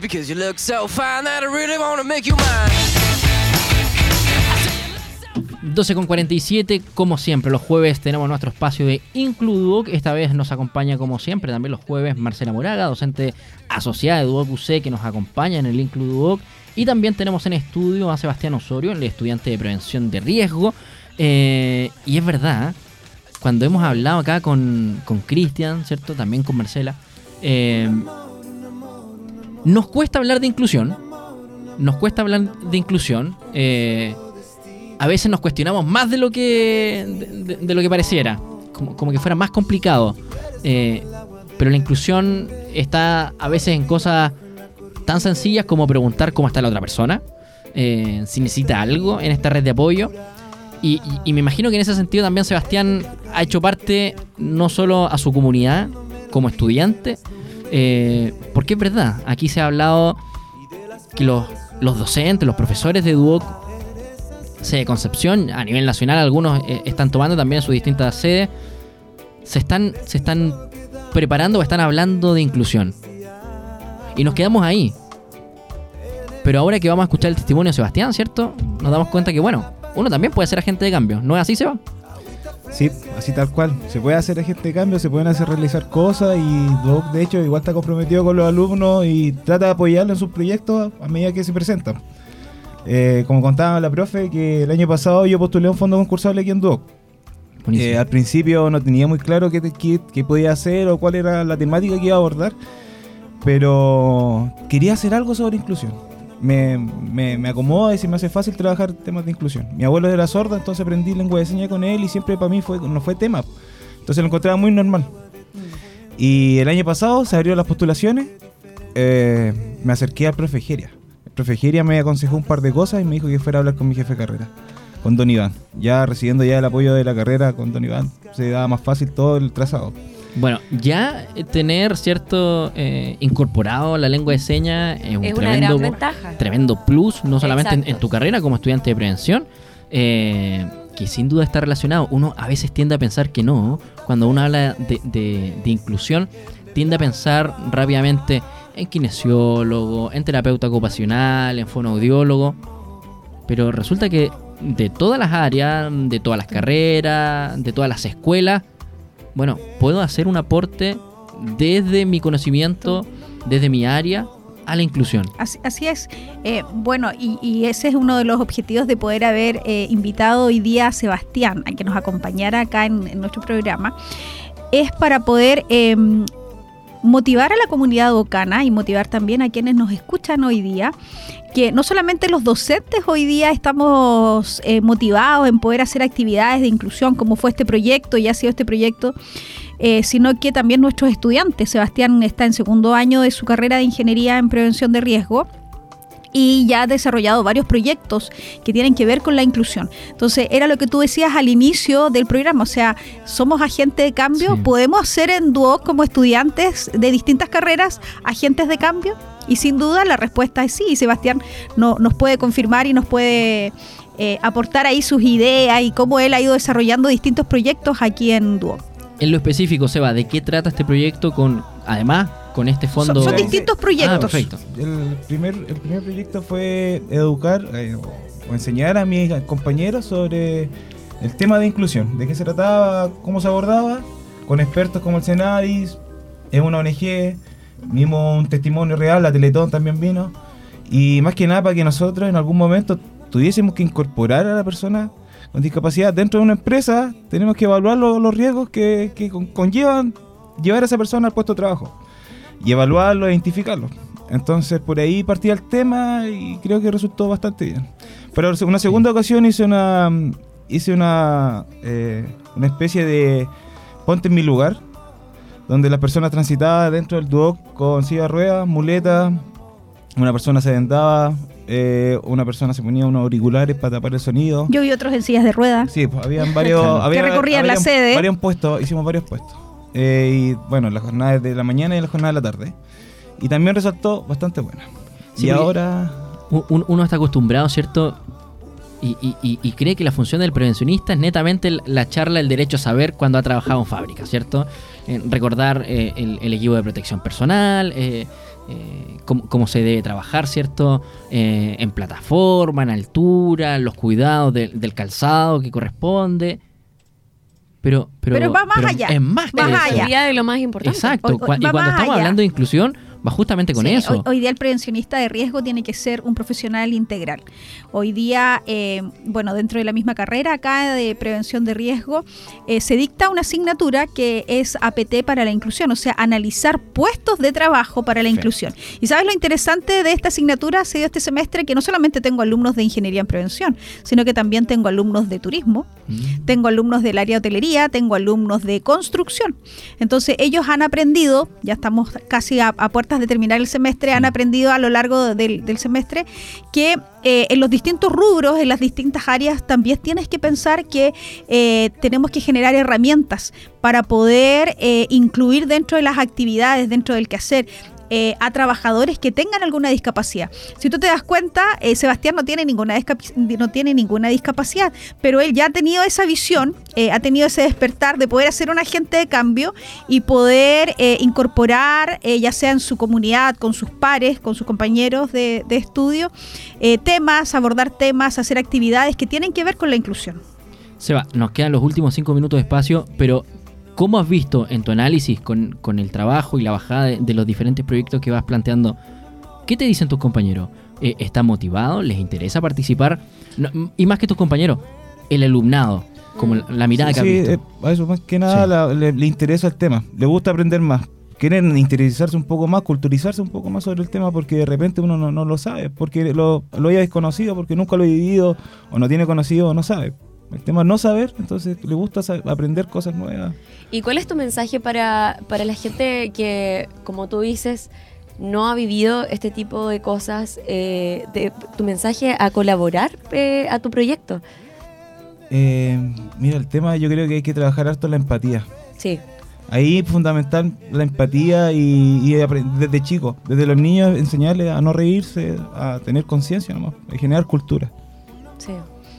because you look so fine that I really wanna make you mine. 12 con 47, como siempre, los jueves tenemos nuestro espacio de Includuoc. Esta vez nos acompaña, como siempre, también los jueves Marcela Moraga, docente asociada de Duoc UC, que nos acompaña en el Includuoc. Y también tenemos en estudio a Sebastián Osorio, el estudiante de prevención de riesgo. Eh, y es verdad, cuando hemos hablado acá con Cristian, ¿cierto? También con Marcela. Eh, nos cuesta hablar de inclusión. Nos cuesta hablar de inclusión. Eh, a veces nos cuestionamos más de lo que, de, lo que pareciera. Como, que fuera más complicado. Eh, pero la inclusión está a veces en cosas tan sencillas como preguntar cómo está la otra persona. Eh, si necesita algo en esta red de apoyo. Y, me imagino que en ese sentido también Sebastián ha hecho parte no solo a su comunidad como estudiante, eh, porque es verdad, aquí se ha hablado que los, docentes, los profesores de Duoc de Concepción, a nivel nacional, algunos eh, están tomando también sus distintas sedes, se están, se están preparando o están hablando de inclusión. Y nos quedamos ahí. Pero ahora que vamos a escuchar el testimonio de Sebastián, ¿cierto? Nos damos cuenta que, bueno, uno también puede ser agente de cambio. ¿No es así, Seba? Sí, así tal cual. Se puede hacer de cambio, se pueden hacer realizar cosas y Doc, de hecho, igual está comprometido con los alumnos y trata de apoyarlos en sus proyectos a medida que se presentan. Eh, como contaba la profe, que el año pasado yo postulé un fondo concursable aquí en Doc. Eh, al principio no tenía muy claro qué, qué, podía hacer o cuál era la temática que iba a abordar, pero quería hacer algo sobre inclusión me, me, acomoda y se me hace fácil trabajar temas de inclusión. Mi abuelo era sordo, entonces aprendí lengua de señas con él y siempre para mí fue, no fue tema. Entonces lo encontraba muy normal. Y el año pasado se abrieron las postulaciones, eh, me acerqué al profe Geria. El profe Geria me aconsejó un par de cosas y me dijo que fuera a hablar con mi jefe de carrera, con Don Iván. Ya recibiendo ya el apoyo de la carrera con Don Iván, se daba más fácil todo el trazado. Bueno, ya tener cierto eh, incorporado la lengua de señas es un tremendo, tremendo plus, no solamente en, tu carrera como estudiante de prevención, eh, que sin duda está relacionado. Uno a veces tiende a pensar que no, cuando uno habla de, inclusión, tiende a pensar rápidamente en kinesiólogo, en terapeuta ocupacional, en fonoaudiólogo, pero resulta que de todas las áreas, de todas las carreras, de todas las escuelas, bueno, puedo hacer un aporte desde mi conocimiento, desde mi área, a la inclusión. Así, es. Eh, bueno, y, ese es uno de los objetivos de poder haber eh, invitado hoy día a Sebastián a que nos acompañara acá en, nuestro programa. Es para poder em, motivar a la comunidad docana y motivar también a quienes nos escuchan hoy día que no solamente los docentes hoy día estamos eh, motivados en poder hacer actividades de inclusión como fue este proyecto y ha sido este proyecto, eh, sino que también nuestros estudiantes. Sebastián está en segundo año de su carrera de Ingeniería en Prevención de Riesgo y ya ha desarrollado varios proyectos que tienen que ver con la inclusión. Entonces, era lo que tú decías al inicio del programa, o sea, somos agentes de cambio, podemos ser en dúo como estudiantes de distintas carreras agentes de cambio y sin duda la respuesta es sí, Sebastián no, nos puede confirmar y nos puede eh, aportar ahí sus ideas y cómo él ha ido desarrollando distintos proyectos aquí en Duo. En lo específico, Seba, ¿de qué trata este proyecto con, además, con este fondo? Son, distintos proyectos. Ah, perfecto. El primer, el primer proyecto fue educar eh, o enseñar a mis compañeros sobre el tema de inclusión, de qué se trataba, cómo se abordaba, con expertos como el Senadis, es una ONG, mismo un testimonio real, la Teletón también vino, y más que nada para que nosotros en algún momento tuviésemos que incorporar a la persona con discapacidad dentro de una empresa, tenemos que evaluar los riesgos que, conllevan llevar a esa persona al puesto de trabajo y evaluarlo e identificarlo. Entonces por ahí partía el tema y creo que resultó bastante bien. Pero una segunda ocasión hice una hice una, eh, una especie de ponte en mi lugar, donde las personas transitaban dentro del Duoc con silla de ruedas, muletas, una persona se vendaba, eh, una persona se ponía unos auriculares para tapar el sonido. Yo vi otros en sillas de ruedas. Sí, pues habían varios. Había- Que recorrían la habían sede. Varios puestos, hicimos varios puestos. Eh, y bueno, las jornadas de la mañana y las jornadas de la tarde. Y también resultó bastante buena. Sí, y ahora. Un- un- uno está acostumbrado, ¿cierto? Y, y- y- cree que la función del prevencionista es netamente la charla del derecho a saber cuando ha trabajado en fábrica, ¿cierto? Eh, recordar eh, el, el equipo de protección personal, eh, eh, cómo, cómo se debe trabajar, ¿cierto? Eh, en plataforma, en altura, los cuidados del- del calzado que corresponde. Pero, pero, Pero va más allá, Es más que más allá. Sería de lo más importante. Exacto. Hoy Cua- y cuando estamos allá. hablando de inclusión, va justamente con Sí, eso. Hoy, hoy día el prevencionista de riesgo tiene que ser un profesional integral. Hoy día, eh, bueno, dentro de la misma carrera acá de prevención de riesgo, eh, se dicta una asignatura que es APT para la inclusión, o sea, analizar puestos de trabajo para la Perfecto. inclusión. Y sabes lo interesante de esta asignatura ha sido este semestre que no solamente tengo alumnos de ingeniería en prevención, sino que también tengo alumnos de turismo, Mm. tengo alumnos del área de hotelería, tengo alumnos de construcción. Entonces ellos han aprendido, ya estamos casi a, a puertas de terminar el semestre, han aprendido a lo largo del, del semestre que eh, en los distintos rubros, en las distintas áreas, también tienes que pensar que eh, tenemos que generar herramientas para poder eh, incluir dentro de las actividades, dentro del quehacer, eh, a trabajadores que tengan alguna discapacidad. Si tú te das cuenta, eh, Sebastián no tiene, ninguna no tiene ninguna discapacidad, pero él ya ha tenido esa visión, eh, ha tenido ese despertar de poder ser un agente de cambio y poder incorporar, ya sea en su comunidad, con sus pares, con sus compañeros de, estudio, temas, abordar temas, hacer actividades que tienen que ver con la inclusión. Seba, nos quedan los últimos cinco minutos de espacio, pero ¿cómo has visto en tu análisis con, con el trabajo y la bajada de, de los diferentes proyectos que vas planteando? ¿Qué te dicen tus compañeros? Eh, ¿Están motivados? ¿Les interesa participar? No, m- y más que tus compañeros, el alumnado, como la, la mirada Sí, que has sí, visto. eh, a eso más que nada Sí. la- le, le interesa el tema, le gusta aprender más. Quieren interesarse un poco más, culturizarse un poco más sobre el tema porque de repente uno no, no lo sabe, porque lo, lo haya desconocido, porque nunca lo ha vivido, o no tiene conocido, o no sabe. El tema es no saber, entonces le gusta aprender cosas nuevas. ¿Y cuál es tu mensaje para, para la gente que, como tú dices, no ha vivido este tipo de cosas? eh, de, tu mensaje a colaborar eh, a tu proyecto. Eh, mira, el tema yo creo que hay que trabajar harto la empatía. Sí. Ahí es fundamental la empatía y, y desde chicos, desde los niños enseñarles a no reírse, a tener conciencia nomás, a generar cultura. Sí.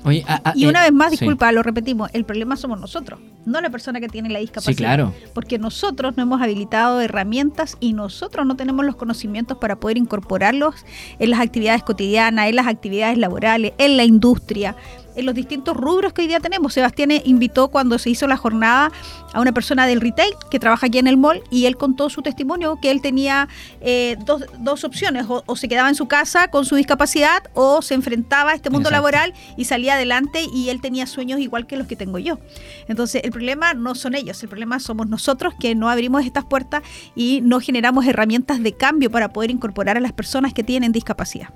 Oye, ah, ah, Y eh, una vez más, sí. disculpa, lo repetimos, el problema somos nosotros, no la persona que tiene la discapacidad. Sí, claro. Porque nosotros no hemos habilitado herramientas y nosotros no tenemos los conocimientos para poder incorporarlos en las actividades cotidianas, en las actividades laborales, en la industria, en los distintos rubros que hoy día tenemos. Sebastián invitó cuando se hizo la jornada a una persona del retail que trabaja aquí en el mall y él contó su testimonio que él tenía eh, dos, dos opciones, o, o se quedaba en su casa con su discapacidad o se enfrentaba a este mundo Exacto. laboral y salía adelante y él tenía sueños igual que los que tengo yo. Entonces el problema no son ellos, el problema somos nosotros que no abrimos estas puertas y no generamos herramientas de cambio para poder incorporar a las personas que tienen discapacidad.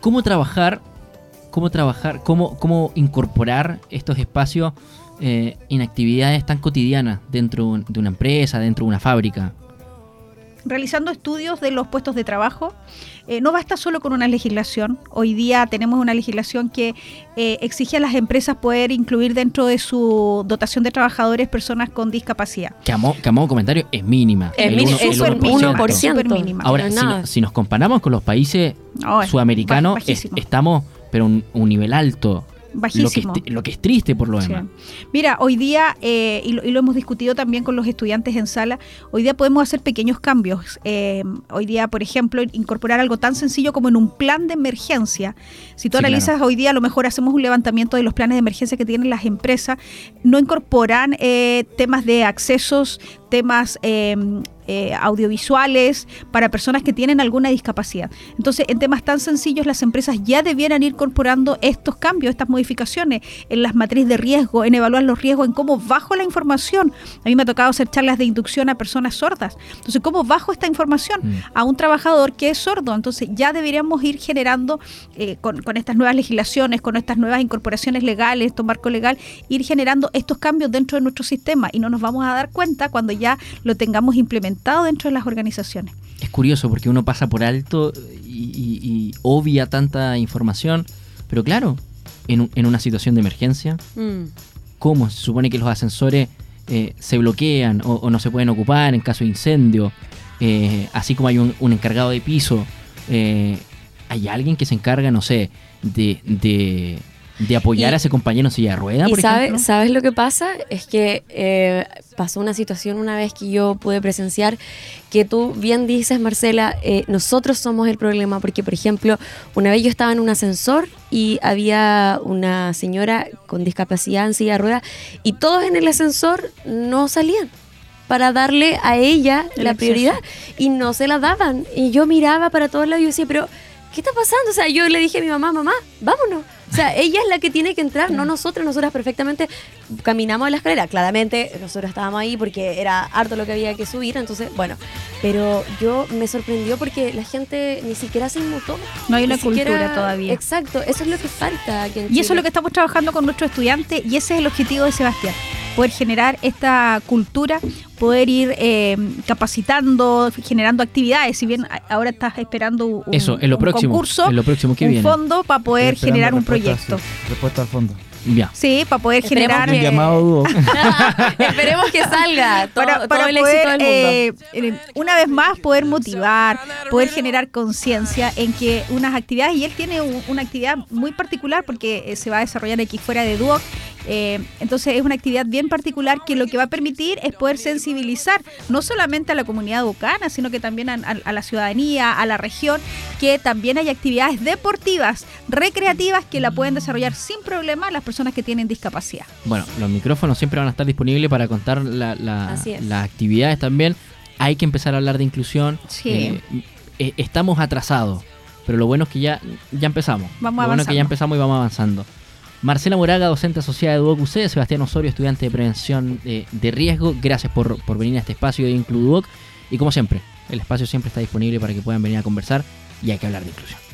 ¿Cómo trabajar, cómo trabajar, cómo, cómo incorporar estos espacios eh, en actividades tan cotidianas dentro de una empresa, dentro de una fábrica? realizando estudios de los puestos de trabajo. Eh, no basta solo con una legislación. Hoy día tenemos una legislación que eh, exige a las empresas poder incluir dentro de su dotación de trabajadores personas con discapacidad. Que a, mo- que a modo comentario es mínima. Es el uno- es súper un 1%. 1%. Súper mínima. Ahora, si, nada. no- si nos comparamos con los países No, es sudamericanos, es- estamos, pero un, un nivel alto. Lo que, bajísimo. es, lo que es triste por lo Sí. demás. Mira, hoy día, eh, y, lo, y lo hemos discutido también con los estudiantes en sala, hoy día podemos hacer pequeños cambios. Eh, hoy día, por ejemplo, incorporar algo tan sencillo como en un plan de emergencia. Si tú Sí, analizas claro. hoy día, a lo mejor hacemos un levantamiento de los planes de emergencia que tienen las empresas, no incorporan eh, temas de accesos, temas eh, audiovisuales para personas que tienen alguna discapacidad. Entonces, en temas tan sencillos, las empresas ya debieran ir incorporando estos cambios, estas modificaciones en las matrices de riesgo, en evaluar los riesgos, en cómo bajo la información. A mí me ha tocado hacer charlas de inducción a personas sordas. Entonces, ¿cómo bajo esta información Mm. a un trabajador que es sordo? Entonces, ya deberíamos ir generando eh, con, con estas nuevas legislaciones, con estas nuevas incorporaciones legales, esto marco legal, ir generando estos cambios dentro de nuestro sistema y no nos vamos a dar cuenta cuando ya lo tengamos implementado dentro de las organizaciones. Es curioso porque uno pasa por alto y, y- y obvia tanta información, pero claro, en, un- en una situación de emergencia, Mm. ¿cómo se supone que los ascensores eh, se bloquean o, o no se pueden ocupar en caso de incendio? Eh, así como hay un, un encargado de piso, eh, hay alguien que se encarga, no sé, de, de, de apoyar Y- a ese compañero en silla de ruedas, Y por sabe- ejemplo. sabes lo que pasa es que eh, pasó una situación una vez que yo pude presenciar que tú bien dices, Marcela, eh, nosotros somos el problema porque, por ejemplo, una vez yo estaba en un ascensor y había una señora con discapacidad en silla de ruedas y todos en el ascensor no salían para darle a ella El la acceso. prioridad y no se la daban. Y yo miraba para todos lados y yo decía, pero ¿qué está pasando? O sea, yo le dije a mi mamá, mamá, vámonos. O sea, ella es la que tiene que entrar, no nosotros. Nosotras perfectamente caminamos a la escalera. Claramente, nosotros estábamos ahí porque era harto lo que había que subir. Entonces, bueno, pero yo me sorprendió porque la gente ni siquiera se inmutó. No hay una cultura todavía. Exacto, eso es lo que falta aquí en Y eso es lo que estamos trabajando con nuestros estudiantes y ese es el objetivo de Sebastián, poder generar esta cultura, poder ir eh, capacitando, generando actividades. Si bien ahora estás esperando un, Eso, en lo un próximo. concurso, en lo próximo que un viene. fondo para poder generar un proyecto. sí, respuesta al fondo. Ya. Sí, para poder Esperemos generar... Un que- llamado dúo. Esperemos que salga todo, para, todo para el poder, éxito del mundo. eh, eh, una vez más, poder motivar, poder generar conciencia en que unas actividades, y él tiene un- una actividad muy particular porque eh, se va a desarrollar aquí fuera de Duoc, eh, entonces es una actividad bien particular que lo que va a permitir es poder sensibilizar no solamente a la comunidad duocana, sino que también a, a- a la ciudadanía, a la región, que también hay actividades deportivas, recreativas que la pueden desarrollar sin problema las personas que tienen discapacidad. Bueno, los micrófonos siempre van a estar disponibles para contar la- la- las actividades también. Hay que empezar a hablar de inclusión. Sí. Eh, eh, estamos atrasados, pero lo bueno es que ya, ya empezamos. Vamos lo bueno es que ya empezamos y vamos avanzando. Marcela Moraga, docente asociada de Duoc UC, Sebastián Osorio, estudiante de prevención eh, de riesgo. Gracias por, por venir a este espacio de Includuoc. Y como siempre, el espacio siempre está disponible para que puedan venir a conversar y hay que hablar de inclusión.